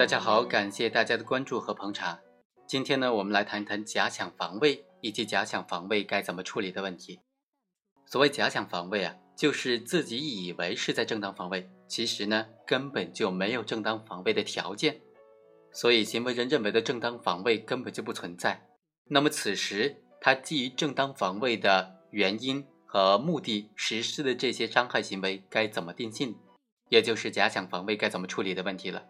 大家好，感谢大家的关注和捧场。今天呢，我们来谈一谈假想防卫以及假想防卫该怎么处理的问题。所谓假想防卫啊，就是自己以为是在正当防卫，其实呢根本就没有正当防卫的条件，所以行为人认为的正当防卫根本就不存在。那么此时他基于正当防卫的原因和目的实施的这些伤害行为该怎么定性，也就是假想防卫该怎么处理的问题了。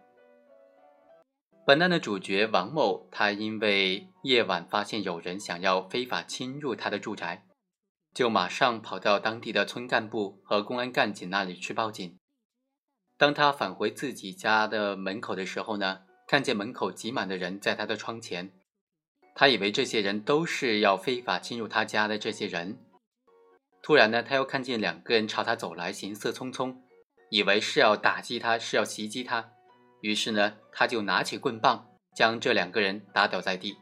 本案的主角王某，他因为夜晚发现有人想要非法侵入他的住宅，就马上跑到当地的村干部和公安干警那里去报警。当他返回自己家的门口的时候呢，看见门口挤满的人在他的窗前，他以为这些人都是要非法侵入他家的这些人。突然呢，他又看见两个人朝他走来，行色匆匆，以为是要打击他，是要袭击他。于是呢，他就拿起棍棒，将这两个人打倒在地，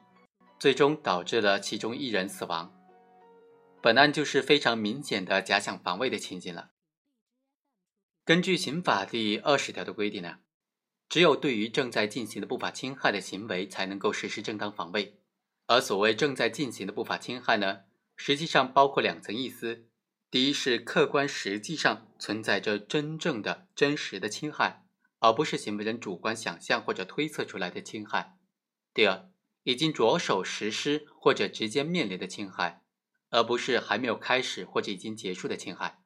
最终导致了其中一人死亡。本案就是非常明显的假想防卫的情景了。根据刑法第二十条的规定呢，只有对于正在进行的不法侵害的行为才能够实施正当防卫。而所谓正在进行的不法侵害呢，实际上包括两层意思：第一是客观实际上存在着真正的真实的侵害。而不是行为人主观想象或者推测出来的侵害。第二，已经着手实施或者直接面临的侵害，而不是还没有开始或者已经结束的侵害。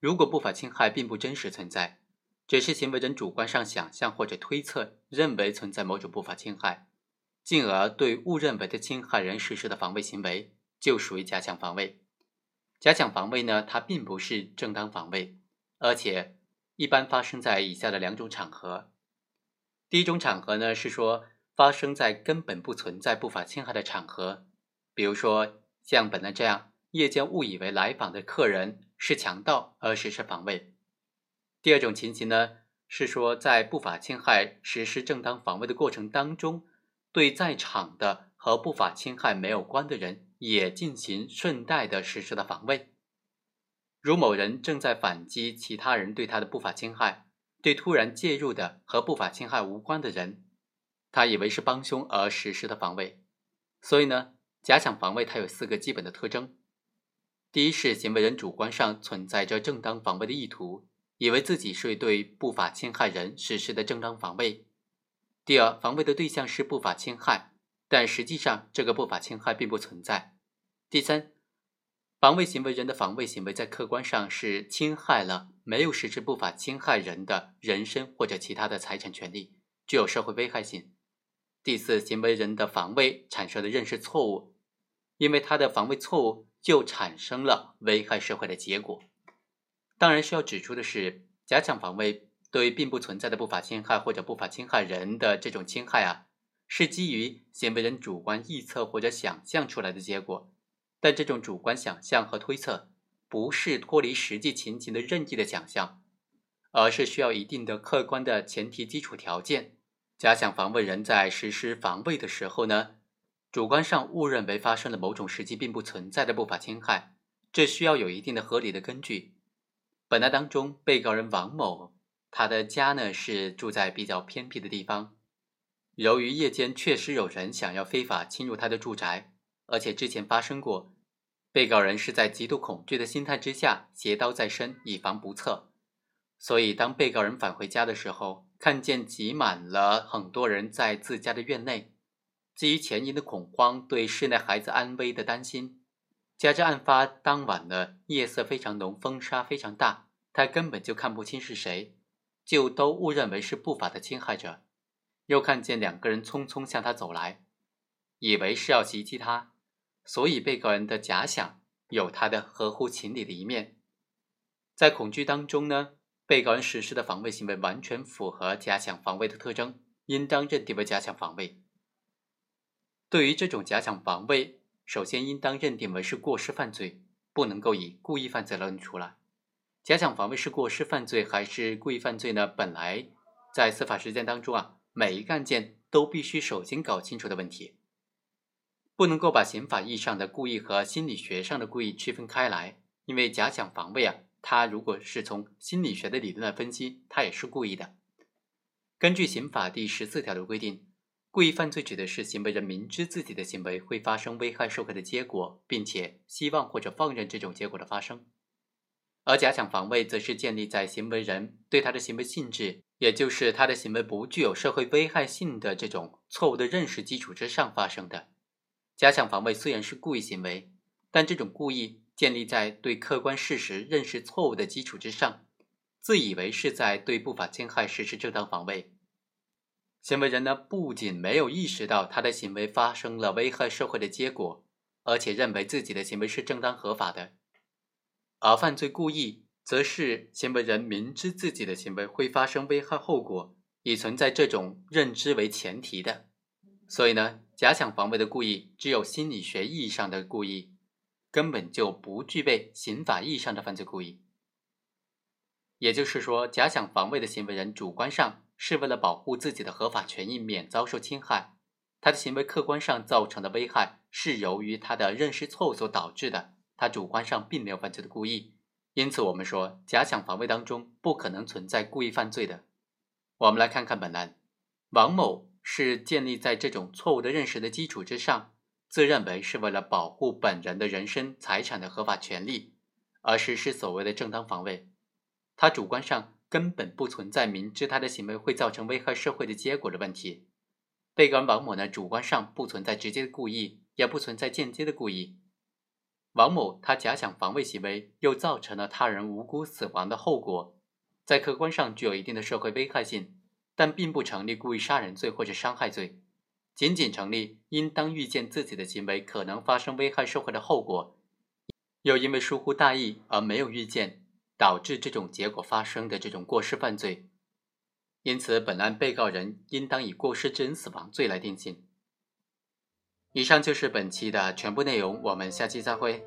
如果不法侵害并不真实存在，只是行为人主观上想象或者推测认为存在某种不法侵害，进而对误认为的侵害人实施的防卫行为，就属于假想防卫。假想防卫呢，它并不是正当防卫，而且。一般发生在以下的两种场合。第一种场合呢，是说发生在根本不存在不法侵害的场合，比如说像本来这样，夜间误以为来访的客人是强盗而实施防卫。第二种情形呢，是说在不法侵害实施正当防卫的过程当中，对在场的和不法侵害没有关的人也进行顺带的实施的防卫。如某人正在反击其他人对他的不法侵害，对突然介入的和不法侵害无关的人，他以为是帮凶而实施的防卫。所以呢，假想防卫它有四个基本的特征：第一是行为人主观上存在着正当防卫的意图，以为自己是对不法侵害人实施的正当防卫；第二，防卫的对象是不法侵害，但实际上这个不法侵害并不存在；第三。防卫行为人的防卫行为在客观上是侵害了没有实施不法侵害人的人身或者其他的财产权利，具有社会危害性。第四，行为人的防卫产生的认识错误，因为他的防卫错误就产生了危害社会的结果。当然需要指出的是，假想防卫对并不存在的不法侵害或者不法侵害人的这种侵害啊，是基于行为人主观臆测或者想象出来的结果。但这种主观想象和推测，不是脱离实际情形的任意的想象，而是需要一定的客观的前提基础条件。假想防卫人在实施防卫的时候呢，主观上误认为发生了某种实际并不存在的不法侵害，这需要有一定的合理的根据。本案当中，被告人王某，他的家呢是住在比较偏僻的地方，由于夜间确实有人想要非法侵入他的住宅。而且之前发生过，被告人是在极度恐惧的心态之下，携刀在身，以防不测。所以，当被告人返回家的时候，看见挤满了很多人在自家的院内，基于前因的恐慌，对室内孩子安危的担心，加之案发当晚的夜色非常浓，风沙非常大，他根本就看不清是谁，就都误认为是不法的侵害者。又看见两个人匆匆向他走来，以为是要袭击他。所以，被告人的假想有他的合乎情理的一面。在恐惧当中呢，被告人实施的防卫行为完全符合假想防卫的特征，应当认定为假想防卫。对于这种假想防卫，首先应当认定为是过失犯罪，不能够以故意犯罪论出来。假想防卫是过失犯罪还是故意犯罪呢？本来在司法实践当中啊，每一个案件都必须首先搞清楚的问题。不能够把刑法意义上的故意和心理学上的故意区分开来，因为假想防卫啊，它如果是从心理学的理论来分析，它也是故意的。根据刑法第十四条的规定，故意犯罪指的是行为人明知自己的行为会发生危害社会的结果，并且希望或者放任这种结果的发生。而假想防卫则是建立在行为人对他的行为性质，也就是他的行为不具有社会危害性的这种错误的认识基础之上发生的。假想防卫虽然是故意行为，但这种故意建立在对客观事实认识错误的基础之上。自以为是在对不法侵害实施正当防卫，行为人呢不仅没有意识到他的行为发生了危害社会的结果，而且认为自己的行为是正当合法的；而犯罪故意，则是行为人明知自己的行为会发生危害后果，以存在这种认知为前提的。所以呢，假想防卫的故意只有心理学意义上的故意，根本就不具备刑法意义上的犯罪故意。也就是说，假想防卫的行为人主观上是为了保护自己的合法权益免遭受侵害，他的行为客观上造成的危害是由于他的认识错误所导致的，他主观上并没有犯罪的故意。因此，我们说假想防卫当中不可能存在故意犯罪的。我们来看看本案，王某是建立在这种错误的认识的基础之上，自认为是为了保护本人的人身财产的合法权利，而实施所谓的正当防卫。他主观上根本不存在明知他的行为会造成危害社会的结果的问题。被告人王某呢，主观上不存在直接的故意，也不存在间接的故意。王某他假想防卫行为又造成了他人无辜死亡的后果，在客观上具有一定的社会危害性，但并不成立故意杀人罪或者伤害罪，仅仅成立应当预见自己的行为可能发生危害社会的后果，又因为疏忽大意而没有预见。导致这种结果发生的这种过失犯罪，因此本案被告人应当以过失致人死亡罪来定性。以上就是本期的全部内容，我们下期再会。